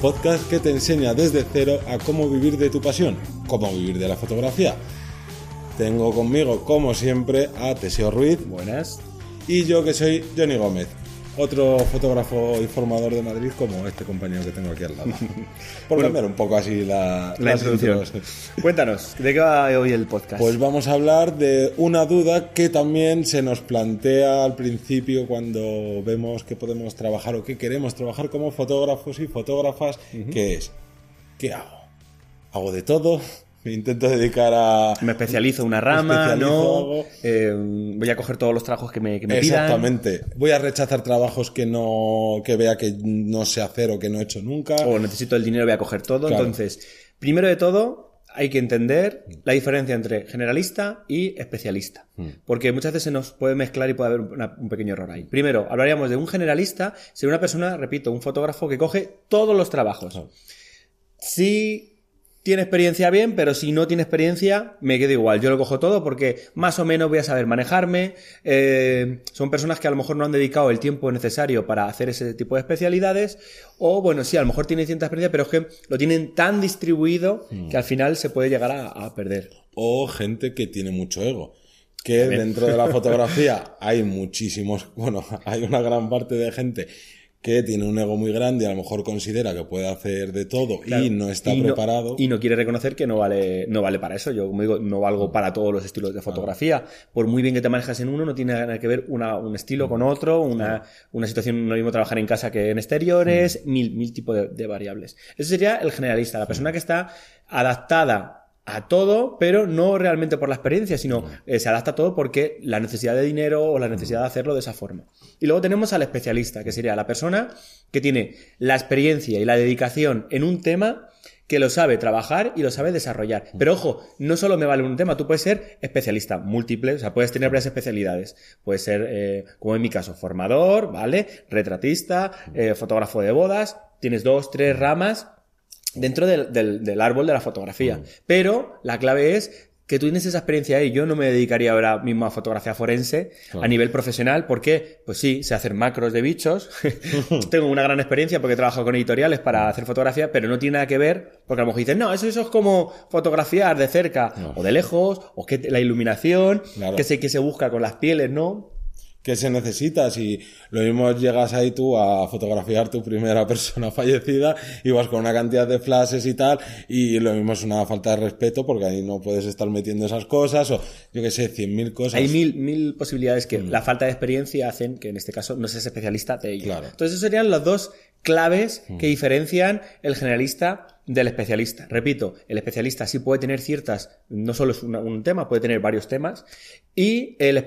podcast que te enseña desde cero a cómo vivir de tu pasión, cómo vivir de la fotografía. Tengo conmigo, como siempre, a Teseo Ruiz. Buenas. Y yo que soy Johnny Gómez otro fotógrafo y formador de Madrid como este compañero que tengo aquí al lado. Por cambiar un poco así la, la introducción. Cuéntanos, ¿de qué va hoy el podcast? Pues vamos a hablar de una duda que también se nos plantea al principio cuando vemos que podemos trabajar o que queremos trabajar como fotógrafos y fotógrafas, que es, ¿qué hago? ¿Hago de todo? Me intento dedicar a... Me especializo una rama, ¿no? Eh, voy a coger todos los trabajos que me, que me Exactamente. Voy a rechazar trabajos que no que vea que no sé hacer o que no he hecho nunca. O necesito el dinero, voy a coger todo. Entonces, primero de todo, hay que entender la diferencia entre generalista y especialista. Mm. Porque muchas veces se nos puede mezclar y puede haber un pequeño error ahí. Primero, hablaríamos de un generalista, ser una persona, repito, un fotógrafo que coge todos los trabajos. Si tiene experiencia bien, pero si no tiene experiencia, me quedo igual. Yo lo cojo todo porque más o menos voy a saber manejarme. Eh, son personas que a lo mejor no han dedicado el tiempo necesario para hacer ese tipo de especialidades. O bueno, sí, a lo mejor tienen cierta experiencia, pero es que lo tienen tan distribuido que al final se puede llegar a, perder. O gente que tiene mucho ego que dentro de la fotografía hay muchísimos, bueno, hay una gran parte de gente que tiene un ego muy grande y a lo mejor considera que puede hacer de todo y no está preparado. y no quiere reconocer que no vale, no vale para eso. Yo, como digo, no valgo para todos los estilos de fotografía. Por muy bien que te manejas en uno, no tiene nada que ver un estilo con otro, una, una situación, no lo mismo trabajar en casa que en exteriores, mil, mil tipos de, de variables. Ese sería el generalista, la persona que está adaptada a todo, pero no realmente por la experiencia, sino eh, se adapta a todo porque la necesidad de dinero o la necesidad de hacerlo de esa forma. Y luego tenemos al especialista, que sería la persona que tiene la experiencia y la dedicación en un tema que lo sabe trabajar y lo sabe desarrollar. Pero ojo, no solo me vale un tema, tú puedes ser especialista múltiple, o sea, puedes tener varias especialidades. Puedes ser, eh, como en mi caso, formador, ¿vale? Retratista, eh, fotógrafo de bodas, tienes dos, tres ramas dentro del, del, árbol de la fotografía. Mm. Pero la clave es que tú tienes esa experiencia ahí. Yo no me dedicaría ahora mismo a fotografía forense a nivel profesional. ¿Por qué? Pues sí, sé hacer macros de bichos. Tengo una gran experiencia porque he trabajado con editoriales para hacer fotografía, pero no tiene nada que ver porque a lo mejor dicen, no, eso, eso es como fotografiar de cerca o de lejos, o que la iluminación, que sé que se busca con las pieles, ¿no? Que se necesita. Si lo mismo llegas ahí tú a fotografiar tu primera persona fallecida y vas con una cantidad de flashes y tal, y lo mismo es una falta de respeto porque ahí no puedes estar metiendo esas cosas o yo que sé, cien mil cosas. Hay mil, mil posibilidades que mm. la falta de experiencia hacen que en este caso no seas especialista de ello. Entonces, esos serían los dos claves que mm. diferencian el generalista del especialista. Repito, el especialista sí puede tener ciertas, no solo es un tema, puede tener varios temas, y el,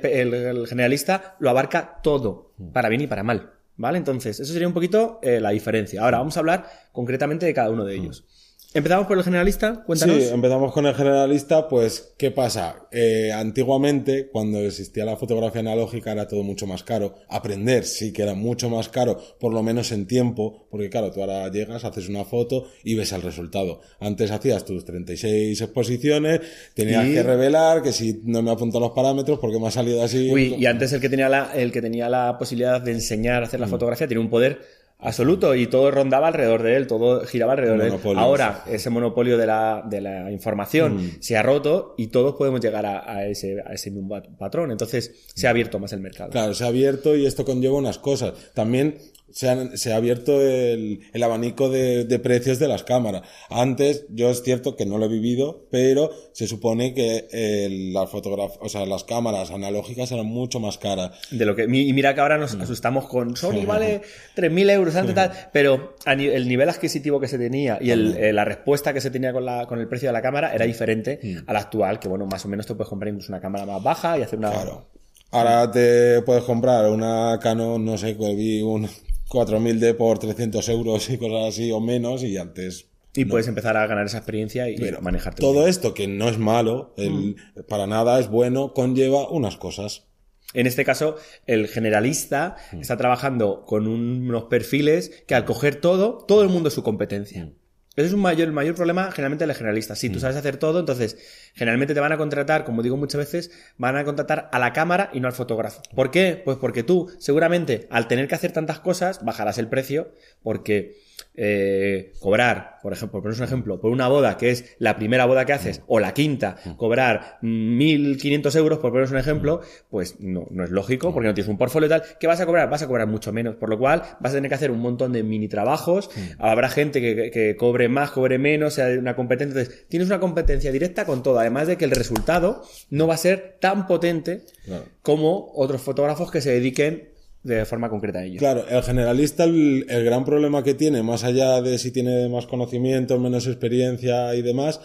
generalista lo abarca todo, para bien y para mal. ¿Vale? Entonces, eso sería un poquito eh, la diferencia. Ahora vamos a hablar concretamente de cada uno de ellos. Empezamos por el generalista, cuéntanos. Sí, empezamos con el generalista, pues, ¿qué pasa? Eh, antiguamente, cuando existía la fotografía analógica, era todo mucho más caro. Aprender sí que era mucho más caro, por lo menos en tiempo, porque claro, tú ahora llegas, haces una foto y ves el resultado. Antes hacías tus 36 exposiciones, tenías que revelar que si no me apunto los parámetros porque me ha salido así. Uy, y antes el que tenía la, el que tenía la posibilidad de enseñar a hacer la mm. fotografía tenía un poder absoluto y todo rondaba alrededor de él, todo giraba alrededor de él. Ahora ese monopolio de la, de la información mm. se ha roto y todos podemos llegar a, ese, a ese mismo patrón. Entonces se ha abierto más el mercado. Claro, se ha abierto y esto conlleva unas cosas. También se, se ha abierto el, el abanico de, de, precios de las cámaras. Antes, yo es cierto que no lo he vivido, pero se supone que el, las o sea, las cámaras analógicas eran mucho más caras. De lo que, y mira que ahora nos mm. asustamos con Sony vale 3.000 euros antes tal, pero el nivel adquisitivo que se tenía y el, eh, la respuesta que se tenía con, la, con el precio de la cámara era diferente mm. al actual, que bueno, más o menos te puedes comprar incluso una cámara más baja y hacer una... Claro. Ahora te puedes comprar una Canon, no sé, vi un 4.000D por 300 euros y cosas así o menos y antes... Y puedes empezar a ganar esa experiencia y manejarte. Todo esto, que no es malo, el, mm. para nada es bueno, conlleva unas cosas. En este caso, el generalista mm. está trabajando con unos perfiles que al coger todo, todo el mundo es su competencia. Mm. Ese es un mayor, el mayor problema generalmente del generalista. Si tú sabes hacer todo, entonces generalmente te van a contratar, como digo muchas veces, van a contratar a la cámara y no al fotógrafo. ¿Por qué? Pues porque tú seguramente al tener que hacer tantas cosas bajarás el precio porque eh, cobrar, por ejemplo, por un ejemplo, por una boda que es la primera boda que haces o la quinta, cobrar 1.500 euros, por poneros un ejemplo, pues no, no es lógico porque no tienes un portfolio y tal. ¿Qué vas a cobrar? Vas a cobrar mucho menos, por lo cual vas a tener que hacer un montón de mini trabajos. Habrá gente que, que cobre más, cobre menos, sea una competencia. Entonces, tienes una competencia directa con todo, además de que el resultado no va a ser tan potente Claro. como otros fotógrafos que se dediquen de forma concreta a ello. Claro, el generalista, el, el gran problema que tiene, más allá de si tiene más conocimiento, menos experiencia y demás,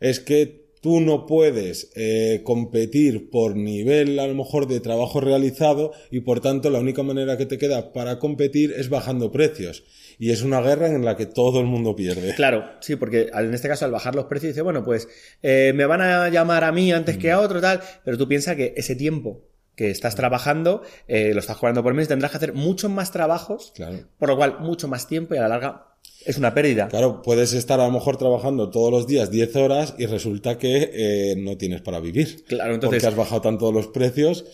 es que tú no puedes eh, competir por nivel a lo mejor de trabajo realizado y por tanto la única manera que te queda para competir es bajando precios. Y es una guerra en la que todo el mundo pierde. Claro, sí, porque en este caso al bajar los precios dice, bueno, pues eh, me van a llamar a mí antes que a otro, tal, pero tú piensas que ese tiempo que estás trabajando, eh, lo estás cobrando por mes, tendrás que hacer muchos más trabajos, Claro. por lo cual mucho más tiempo y a la larga es una pérdida. Claro, puedes estar a lo mejor trabajando todos los días 10 horas y resulta que eh, no tienes para vivir. Claro, entonces- Porque has bajado tanto los precios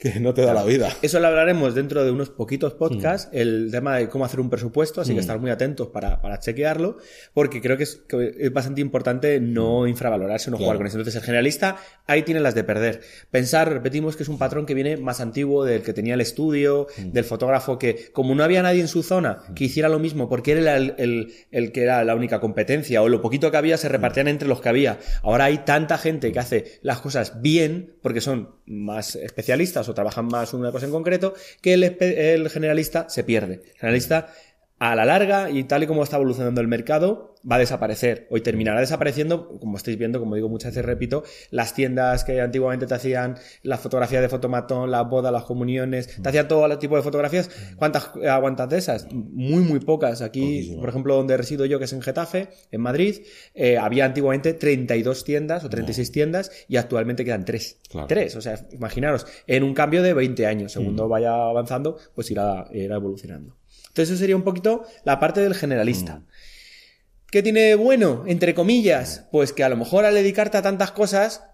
que no te da la vida. Eso lo hablaremos dentro de unos poquitos podcasts, el tema de cómo hacer un presupuesto, así que estar muy atentos para, para chequearlo, porque creo que es, que es bastante importante no infravalorarse, no Claro. jugar con eso. Entonces, el generalista ahí tiene las de perder. Pensar, repetimos, que es un patrón que viene más antiguo del que tenía el estudio, del fotógrafo que, como no había nadie en su zona que hiciera lo mismo, porque él era el, el- el que era la única competencia, o lo poquito que había se repartían entre los que había. Ahora hay tanta gente que hace las cosas bien, porque son más especialistas o trabajan más una cosa en concreto, que el, el generalista se pierde. El generalista, a la larga, y tal y como está evolucionando el mercado, va a desaparecer. Hoy terminará desapareciendo, como estáis viendo, como digo muchas veces, repito, las tiendas que antiguamente te hacían las fotografías de fotomatón, las bodas, las comuniones, te hacían todo el tipo de fotografías. ¿Cuántas aguantas de esas? Muy, muy pocas. Aquí, por ejemplo, donde resido yo, que es en Getafe, en Madrid, eh, había antiguamente 32 tiendas o 36 tiendas y actualmente quedan 3. Claro. 3, o sea, imaginaros, en un cambio de 20 años, segundo vaya avanzando, pues irá, irá evolucionando. Entonces, eso sería un poquito la parte del generalista. ¿Qué tiene de bueno? Entre comillas, pues que a lo mejor al dedicarte a tantas cosas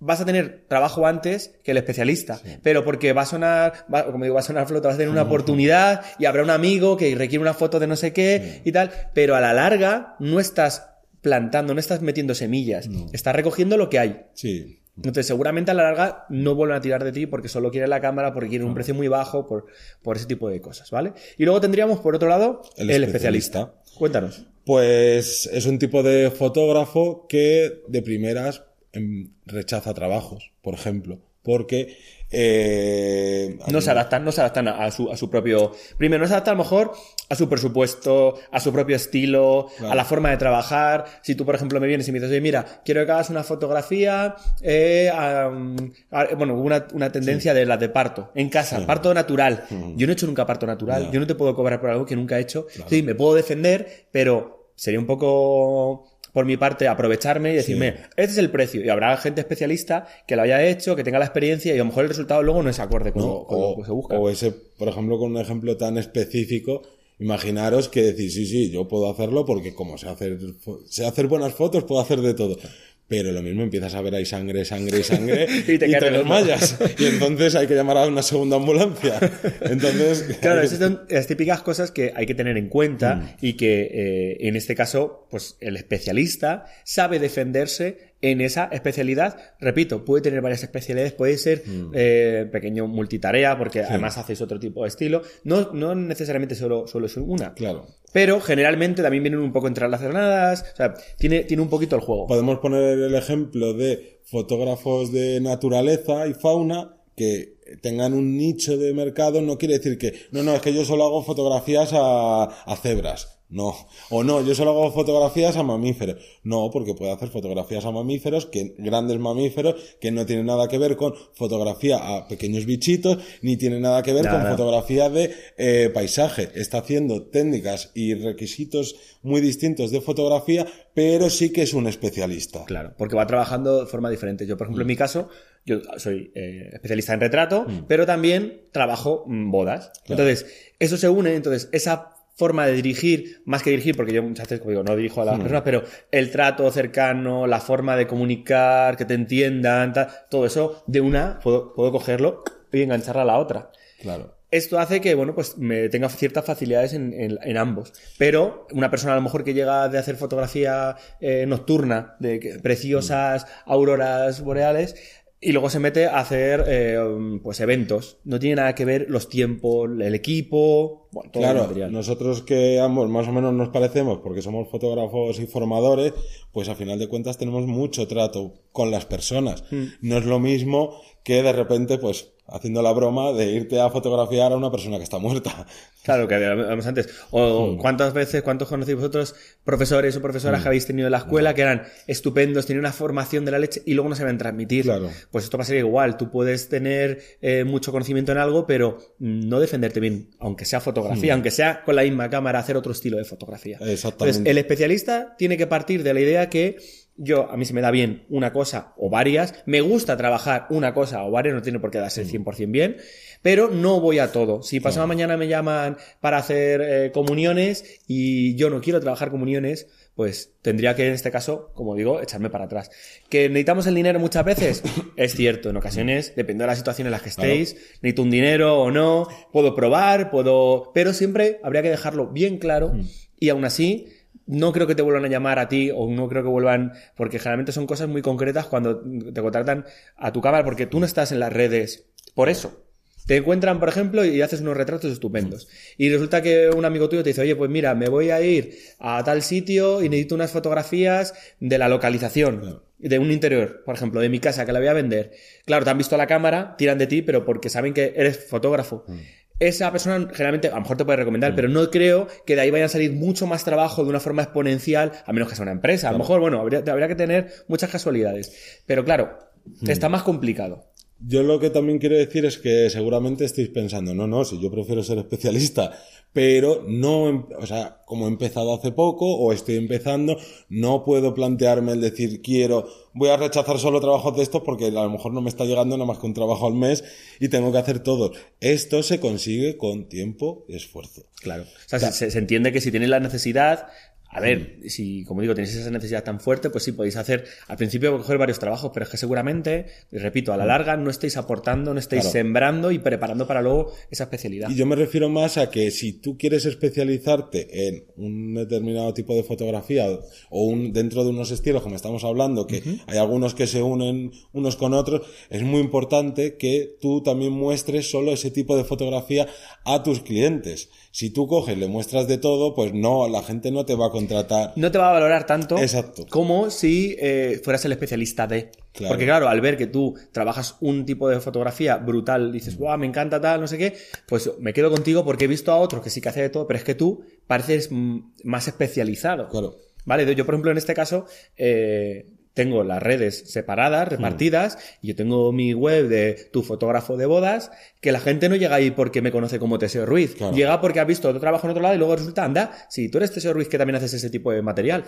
vas a tener trabajo antes que el especialista, pero porque va a sonar, va- como digo, va a sonar flota, vas a tener una oportunidad y habrá un amigo que requiere una foto de no sé qué y tal, pero a la larga no estás plantando, no estás metiendo semillas, estás recogiendo lo que hay. Sí. Entonces, seguramente a la larga no vuelven a tirar de ti porque solo quieren la cámara, porque quieren un precio muy bajo, por, por ese tipo de cosas, ¿vale? Y luego tendríamos, por otro lado, El el, especialista. especialista. Cuéntanos. Pues es un tipo de fotógrafo que de primeras em, rechaza trabajos, por ejemplo, porque eh, No se adaptan, no se adaptan a, a su, a su propio. Primero, no se adaptan a lo mejor a su presupuesto, a su propio estilo, Claro. a la forma de trabajar. Si tú, por ejemplo, me vienes y me dices, oye, mira, quiero que hagas una fotografía, eh, a- bueno, hubo una, una tendencia de las de parto, en casa, parto natural. Yo no he hecho nunca parto natural, yo no te puedo cobrar por algo que nunca he hecho. Sí, me puedo defender, pero sería un poco por mi parte aprovecharme y decirme, este es el precio. Y habrá gente especialista que lo haya hecho, que tenga la experiencia y a lo mejor el resultado luego no es acorde con, ¿no? lo, con o, lo que se busca. o ese, por ejemplo, con un ejemplo tan específico, imaginaros que decís, sí, sí, yo puedo hacerlo porque como sé hacer, sé hacer buenas fotos, puedo hacer de todo. Pero lo mismo empiezas a ver ahí sangre, sangre, sangre Y y te te, de loco. desmayas. Y entonces hay que llamar a una segunda ambulancia. Entonces, Claro, esas son las típicas cosas que hay que tener en cuenta Mm. y que eh, en este caso, pues el especialista sabe defenderse en esa especialidad. Repito, puede tener varias especialidades, puede ser Mm. eh, pequeño multitarea, porque además hacéis otro tipo de estilo. No, no necesariamente solo, solo es una. claro. Pero generalmente también vienen un poco entrelazadas. O sea, tiene, tiene un poquito el juego. Podemos poner el ejemplo de fotógrafos de naturaleza y fauna que tengan un nicho de mercado, no quiere decir que, no, no, es que yo solo hago fotografías a, a cebras. No. O no, yo solo hago fotografías a mamíferos. No, porque puede hacer fotografías a mamíferos, que, grandes mamíferos, que no tienen nada que ver con fotografía a pequeños bichitos, ni tiene nada que ver Nada. con fotografía de eh, paisaje. Está haciendo técnicas y requisitos muy distintos de fotografía, pero sí que es un especialista. Claro, porque va trabajando de forma diferente. Yo, por ejemplo, en mi caso, yo soy eh, especialista en retrato, pero también trabajo mm, bodas. Claro. Entonces, eso se une, entonces, esa forma de dirigir, más que dirigir, porque yo muchas veces, como digo, no dirijo a las personas, pero el trato cercano, la forma de comunicar, que te entiendan, tal, todo eso, de una, puedo, puedo cogerlo y engancharla a la otra. Claro. Esto hace que, bueno, pues me tenga ciertas facilidades en, en- en ambos. Pero una persona a lo mejor que llega de hacer fotografía eh, nocturna, de preciosas auroras boreales, y luego se mete a hacer eh, pues eventos. No tiene nada que ver los tiempos, el equipo, bueno, todo el Claro, material. nosotros que ambos más o menos nos parecemos porque somos fotógrafos y formadores, pues a final de cuentas tenemos mucho trato con las personas. Hmm. No es lo mismo que de repente, pues, haciendo la broma de irte a fotografiar a una persona que está muerta. Claro, que hablábamos antes. O cuántas veces, cuántos conocéis vosotros, profesores o profesoras que habéis tenido en la escuela, que eran estupendos, tenían una formación de la leche y luego no sabían transmitir. Claro. Pues esto pasaría igual. Tú puedes tener eh, mucho conocimiento en algo, pero no defenderte bien, aunque sea fotografía, aunque sea con la misma cámara, hacer otro estilo de fotografía. Exactamente. Entonces, el especialista tiene que partir de la idea que yo, a mí se me da bien una cosa o varias, me gusta trabajar una cosa o varias, no tiene por qué darse el 100% bien, pero no voy a todo. Si pasado mañana me llaman para hacer eh, comuniones y yo no quiero trabajar comuniones, pues tendría que en este caso, como digo, echarme para atrás. ¿Que necesitamos el dinero muchas veces? es cierto, en ocasiones, depende de la situación en la que estéis, necesito un dinero o no, puedo probar, puedo... Pero siempre habría que dejarlo bien claro y aún así no creo que te vuelvan a llamar a ti o no creo que vuelvan, porque generalmente son cosas muy concretas cuando te contratan a tu cámara, porque tú no estás en las redes por eso. Te encuentran, por ejemplo, y haces unos retratos estupendos. Y resulta que un amigo tuyo te dice, oye, pues mira, me voy a ir a tal sitio y necesito unas fotografías de la localización. De un interior, por ejemplo, de mi casa, que la voy a vender. Claro, te han visto la cámara, tiran de ti, pero porque saben que eres fotógrafo. Esa persona generalmente a lo mejor te puede recomendar, pero no creo que de ahí vaya a salir mucho más trabajo de una forma exponencial, a menos que sea una empresa. A lo mejor, bueno, habría, habría que tener muchas casualidades. Pero claro, está más complicado. Yo lo que también quiero decir es que seguramente estéis pensando, no, no, si yo prefiero ser especialista, pero no, o sea, como he empezado hace poco o estoy empezando, no puedo plantearme el decir, quiero, voy a rechazar solo trabajos de estos porque a lo mejor no me está llegando nada más que un trabajo al mes y tengo que hacer todo. Esto se consigue con tiempo y esfuerzo. Claro. O sea, se, se entiende que si tenéis la necesidad, a ver, si, como digo, tenéis esa necesidad tan fuerte, pues sí, podéis hacer, al principio coger varios trabajos, pero es que seguramente, repito, a la larga no estéis aportando, no estáis Claro. sembrando y preparando para luego esa especialidad. Y yo me refiero más a que si tú quieres especializarte en un determinado tipo de fotografía o un, dentro de unos estilos, como estamos hablando, que hay algunos que se unen unos con otros, es muy importante que tú también muestres solo ese tipo de fotografía a tus clientes. Si tú coges, le muestras de todo, pues no, la gente no te va a contratar. no te va a valorar tanto Exacto. como si eh, fueras el especialista de. Claro. Porque claro, al ver que tú trabajas un tipo de fotografía brutal, dices, guau, me encanta tal, no sé qué, pues me quedo contigo porque he visto a otros que sí que hace de todo, pero es que tú pareces mm, más especializado. Claro. Vale, yo por ejemplo en este caso eh, tengo las redes separadas, repartidas, y yo tengo mi web de tu fotógrafo de bodas, que la gente no llega ahí porque me conoce como Teseo Ruiz, Claro. llega porque ha visto otro trabajo en otro lado y luego resulta, anda, si tú eres Teseo Ruiz que también haces ese tipo de material.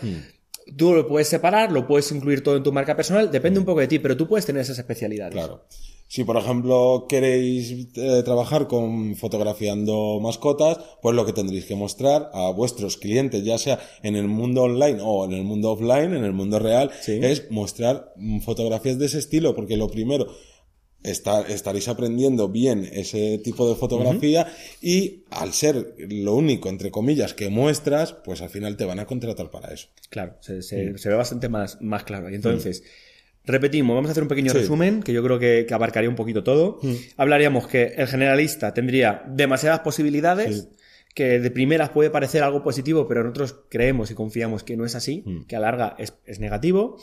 Tú lo puedes separar, lo puedes incluir todo en tu marca personal, depende un poco de ti, pero tú puedes tener esas especialidades. Claro. Si, por ejemplo, queréis eh, trabajar con fotografiando mascotas, pues lo que tendréis que mostrar a vuestros clientes, ya sea en el mundo online o en el mundo offline, en el mundo real, Sí. es mostrar mm, fotografías de ese estilo, porque lo primero, está- estaréis aprendiendo bien ese tipo de fotografía y al ser lo único, entre comillas, que muestras, pues al final te van a contratar para eso. Claro, se, se- se ve bastante más, más claro. Y entonces, repetimos, vamos a hacer un pequeño resumen, que yo creo que, que abarcaría un poquito todo. Hablaríamos que el generalista tendría demasiadas posibilidades, que de primeras puede parecer algo positivo, pero nosotros creemos y confiamos que no es así, que a larga es, es negativo.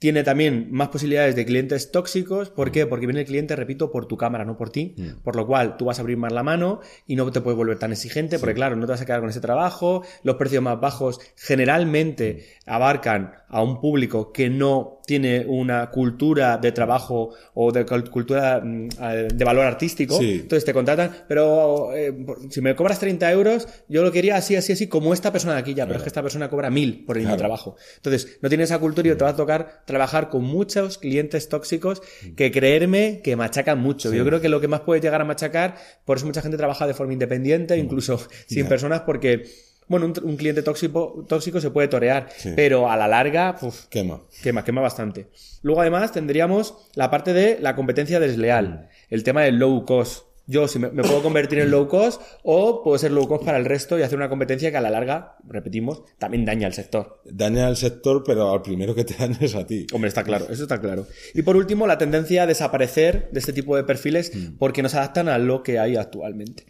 Tiene también más posibilidades de clientes tóxicos. ¿Por qué? Porque viene el cliente, repito, por tu cámara, no por ti. Por lo cual tú vas a abrir más la mano y no te puedes volver tan exigente, porque claro, no te vas a quedar con ese trabajo. Los precios más bajos generalmente abarcan a un público que no tiene una cultura de trabajo o de cul- cultura mm, de valor artístico. Sí. Entonces te contratan, pero eh, si me cobras 30 euros, yo lo quería así, así, así, como esta persona de aquí ya, pero es que esta persona cobra mil por el mismo Claro. trabajo. Entonces, no tienes esa cultura y te va a tocar trabajar con muchos clientes tóxicos que creerme que machacan mucho. Yo creo que lo que más puede llegar a machacar, por eso mucha gente trabaja de forma independiente, incluso sin personas, porque, bueno, un, un cliente tóxico, tóxico se puede torear, pero a la larga, uf, Quema. Quema, quema bastante. Luego, además, tendríamos la parte de la competencia desleal, el tema del low cost. Yo si me, me puedo convertir en low cost o puedo ser low cost para el resto y hacer una competencia que a la larga, repetimos, también daña al sector. Daña al sector, pero al primero que te daña es a ti. Hombre, está claro, eso está claro. Y por último, la tendencia a desaparecer de este tipo de perfiles porque no se adaptan a lo que hay actualmente.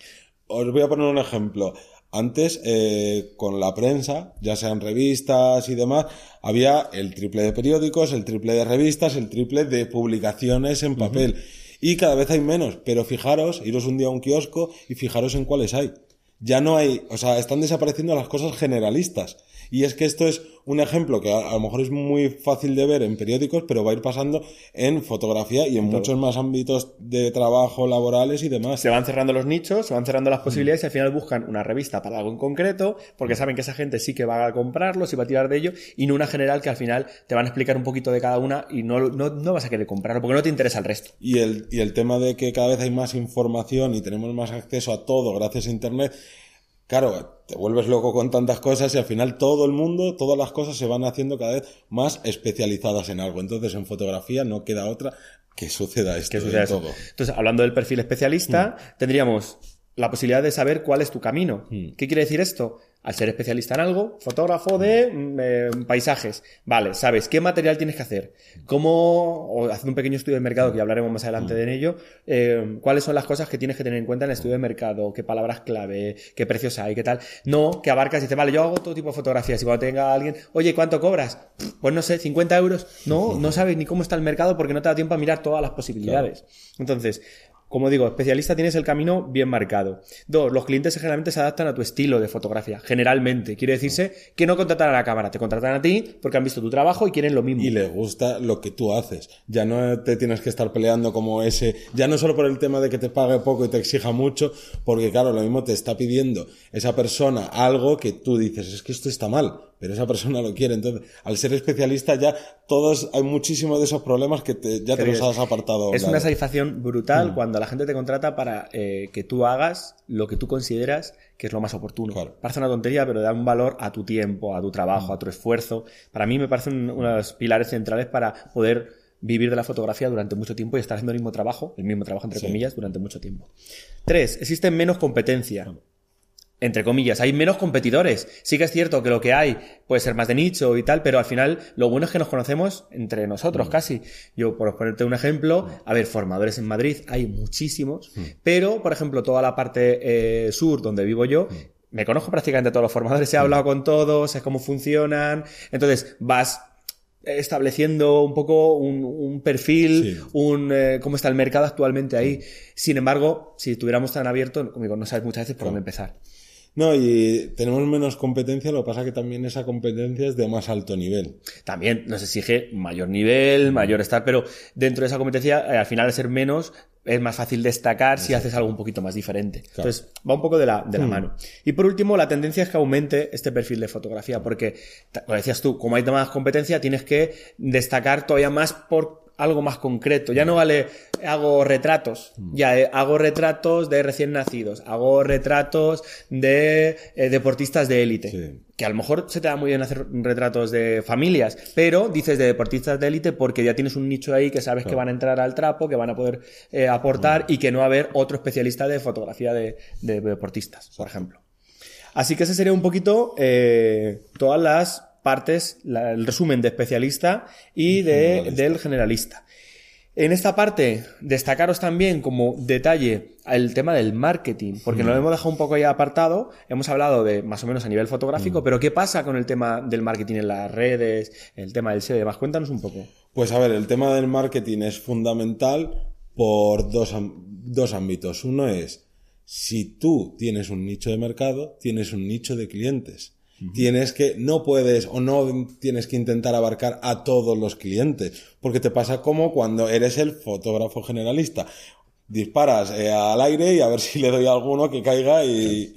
Os voy a poner un ejemplo. Antes, eh, con la prensa, ya sean revistas y demás, había el triple de periódicos, el triple de revistas, el triple de publicaciones en papel. Y cada vez hay menos. Pero fijaros, iros un día a un kiosco y fijaros en cuáles hay. Ya no hay, o sea, están desapareciendo las cosas generalistas. Y es que esto es un ejemplo que a, a lo mejor es muy fácil de ver en periódicos, pero va a ir pasando en fotografía y en muchos más ámbitos de trabajo, laborales y demás. Se van cerrando los nichos, se van cerrando las posibilidades y al final buscan una revista para algo en concreto porque saben que esa gente sí que va a comprarlo, sí va a tirar de ello y no una general que al final te van a explicar un poquito de cada una y no, no, no vas a querer comprarlo porque no te interesa el resto. Y el, y el tema de que cada vez hay más información y tenemos más acceso a todo gracias a Internet, claro, te vuelves loco con tantas cosas y al final todo el mundo, todas las cosas se van haciendo cada vez más especializadas en algo. Entonces en fotografía no queda otra que suceda esto Que suceda en todo. Entonces, hablando del perfil especialista, tendríamos la posibilidad de saber cuál es tu camino. Mm. ¿Qué quiere decir esto? Al ser especialista en algo, fotógrafo de mm, eh, paisajes, vale, sabes qué material tienes que hacer, cómo, o hacer un pequeño estudio de mercado, que ya hablaremos más adelante de ello, eh, cuáles son las cosas que tienes que tener en cuenta en el estudio de mercado, qué palabras clave, qué precios hay, qué tal. No, que abarcas y dices, vale, yo hago todo tipo de fotografías y cuando tenga alguien, oye, ¿cuánto cobras? Pues no sé, 50 euros. No, no sabes ni cómo está el mercado porque no te da tiempo a mirar todas las posibilidades. Entonces, como digo, especialista tienes el camino bien marcado. Dos, los clientes generalmente se adaptan a tu estilo de fotografía. Generalmente. Quiere decirse que no contratan a la cámara, te contratan a ti porque han visto tu trabajo y quieren lo mismo. Y les gusta lo que tú haces. Ya no te tienes que estar peleando como ese, ya no solo por el tema de que te pague poco y te exija mucho, porque claro, lo mismo te está pidiendo esa persona algo que tú dices, es que esto está mal, pero esa persona lo quiere. Entonces, al ser especialista ya todos, hay muchísimos de esos problemas que te- ya te los has apartado. Es claro. una satisfacción Mm. brutal cuando la gente te contrata para eh, que tú hagas lo que tú consideras que es lo más oportuno. Claro. Mm. Parece una tontería, pero da un valor a tu tiempo, a tu trabajo, a tu esfuerzo. Para mí me parecen unos pilares centrales para poder vivir de la fotografía durante mucho tiempo y estar haciendo el mismo trabajo, el mismo trabajo entre Sí. comillas, durante mucho tiempo. Tres, existe menos competencia. Entre comillas, hay menos competidores. Sí que es cierto que lo que hay puede ser más de nicho y tal, pero al final lo bueno es que nos conocemos entre nosotros casi. Yo, por ponerte un ejemplo, a ver, formadores en Madrid hay muchísimos, pero, por ejemplo, toda la parte eh, sur donde vivo yo, me conozco prácticamente todos los formadores, he hablado con todos, sé cómo funcionan, entonces vas estableciendo un poco un, un perfil, Sí. un eh, cómo está el mercado actualmente ahí. Sin embargo, si estuviéramos tan abiertos, no sabes muchas veces por dónde empezar. No, y tenemos menos competencia, lo que pasa que también esa competencia es de más alto nivel. También nos exige mayor nivel, mayor estar, pero dentro de esa competencia, eh, al final de ser menos, es más fácil destacar si haces algo un poquito más diferente. Entonces, va un poco de la, de la mano. Y por último, la tendencia es que aumente este perfil de fotografía, porque, lo decías tú, como hay más competencia, tienes que destacar todavía más por algo más concreto. Ya no vale, hago retratos, ya eh, hago retratos de recién nacidos, hago retratos de eh, deportistas de élite Sí. que a lo mejor se te da muy bien hacer retratos de familias, pero dices de deportistas de élite porque ya tienes un nicho ahí que sabes que van a entrar al trapo, que van a poder eh, aportar y que no va a haber otro especialista de fotografía de, de deportistas, por ejemplo. Así que ese sería un poquito todas las partes, la- el resumen de especialista y de, Generalista. del generalista. En esta parte, destacaros también como detalle el tema del marketing, porque nos lo hemos dejado un poco ya apartado. Hemos hablado de más o menos a nivel fotográfico, pero ¿qué pasa con el tema del marketing en las redes, el tema del SEO y demás? Cuéntanos un poco. Pues a ver, el tema del marketing es fundamental por dos, dos ámbitos. Uno es, si tú tienes un nicho de mercado, tienes un nicho de clientes. Tienes que, no puedes o no tienes que intentar abarcar a todos los clientes, porque te pasa como cuando eres el fotógrafo generalista. Disparas eh, al aire y a ver si le doy a alguno que caiga y,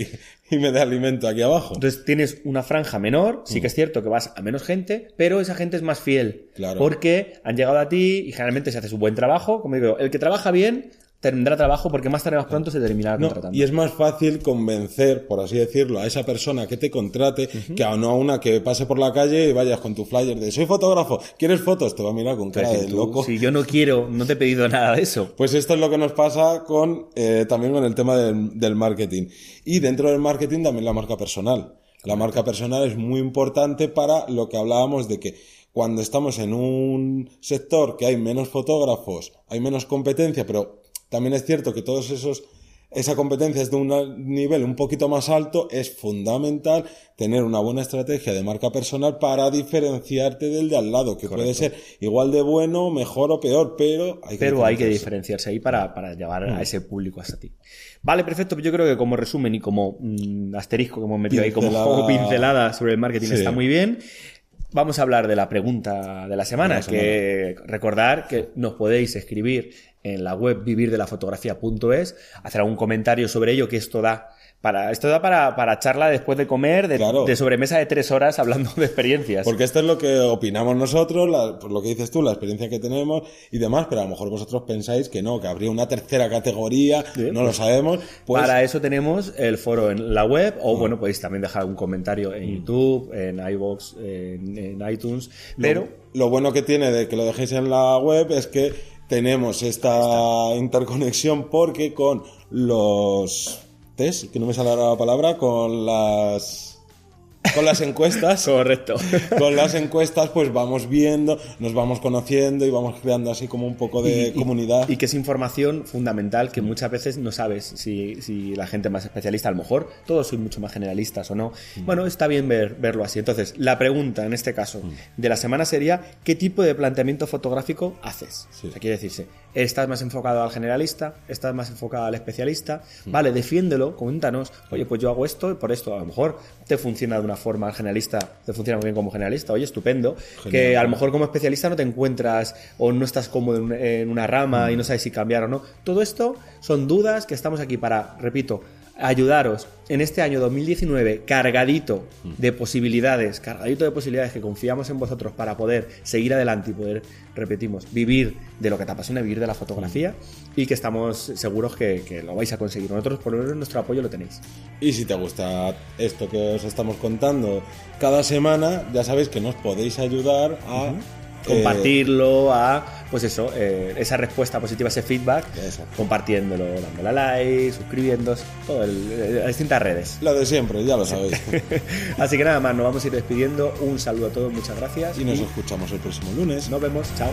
y me dé alimento aquí abajo. Entonces tienes una franja menor, sí que es cierto que vas a menos gente, pero esa gente es más fiel. Claro. Porque han llegado a ti y generalmente se hace su buen trabajo. Como digo, el que trabaja bien tendrá trabajo porque más tarde más pronto se terminará No, contratando. y es más fácil convencer, por así decirlo, a esa persona que te contrate que a no a una que pase por la calle y vayas con tu flyer de soy fotógrafo, ¿quieres fotos? Te va a mirar con cara de loco. Si yo no quiero, no te he pedido nada de eso. Pues esto es lo que nos pasa con eh, también con el tema del, del marketing. Y dentro del marketing también la marca personal. La marca personal es muy importante para lo que hablábamos de que cuando estamos en un sector que hay menos fotógrafos, hay menos competencia, pero también es cierto que todos esos esa competencia es de un nivel un poquito más alto, es fundamental tener una buena estrategia de marca personal para diferenciarte del de al lado, que puede ser igual de bueno, mejor o peor, pero hay que Pero hay que diferenciarse. ahí para, para llevar Mm. a ese público hasta ti. Vale, perfecto. Yo creo que como resumen y como mm, asterisco que hemos metido ahí como, Pincelada. sobre el marketing Sí. está muy bien. Vamos a hablar de la pregunta de la semana, De la que recordar que nos podéis escribir en la web vivirdelafotografía.es, hacer algún comentario sobre ello, que esto da para, esto da para, para charla después de comer, de, Claro. de sobremesa de tres horas hablando de experiencias. Porque esto es lo que opinamos nosotros, la- por lo que dices tú, la experiencia que tenemos y demás, pero a lo mejor vosotros pensáis que no, que habría una tercera categoría, no lo sabemos. Pues Para eso tenemos el foro en la web, o bueno, podéis también dejar un comentario en YouTube, en iVoox, en, en iTunes, pero lo bueno que tiene de que lo dejéis en la web es que tenemos esta interconexión porque con los test, que no me sale ahora la palabra, con las con las encuestas, correcto. con las encuestas pues vamos viendo, nos vamos conociendo y vamos creando así como un poco de Y- y- comunidad. Y que es información fundamental que muchas veces no sabes si, si la gente más especialista, a lo mejor todos sois mucho más generalistas o no. Mm. Bueno, está bien ver, verlo así. Entonces, la pregunta en este caso Mm. de la semana sería: ¿qué tipo de planteamiento fotográfico haces? Sí. O sea, quiere decirse, ¿estás más enfocado al generalista? ¿Estás más enfocado al especialista? Mm. Vale, defiéndelo, coméntanos. Oye, pues yo hago esto y por esto a lo mejor te funciona de una forma al generalista, te funciona muy bien como generalista. Oye, estupendo. Que a lo mejor como especialista no te encuentras o no estás cómodo en, un- en una rama y no sabes si cambiar o no. Todo esto son dudas que estamos aquí para, repito, ayudaros en este año 2019 cargadito de posibilidades, cargadito de posibilidades que confiamos en vosotros para poder seguir adelante y poder, repetimos, vivir de lo que te apasiona, vivir de la fotografía y que estamos seguros que, que lo vais a conseguir. Nosotros por lo menos nuestro apoyo lo tenéis. Y si te gusta esto que os estamos contando cada semana, ya sabéis que nos podéis ayudar a compartirlo, a pues eso, eh, esa respuesta positiva, ese feedback, compartiéndolo, dándole a like, suscribiéndose, todo el- eh, las distintas redes. lo de siempre, ya lo sabéis. Así que nada más, nos vamos a ir despidiendo. Un saludo a todos, muchas gracias y nos escuchamos el próximo lunes. nos vemos. Chao.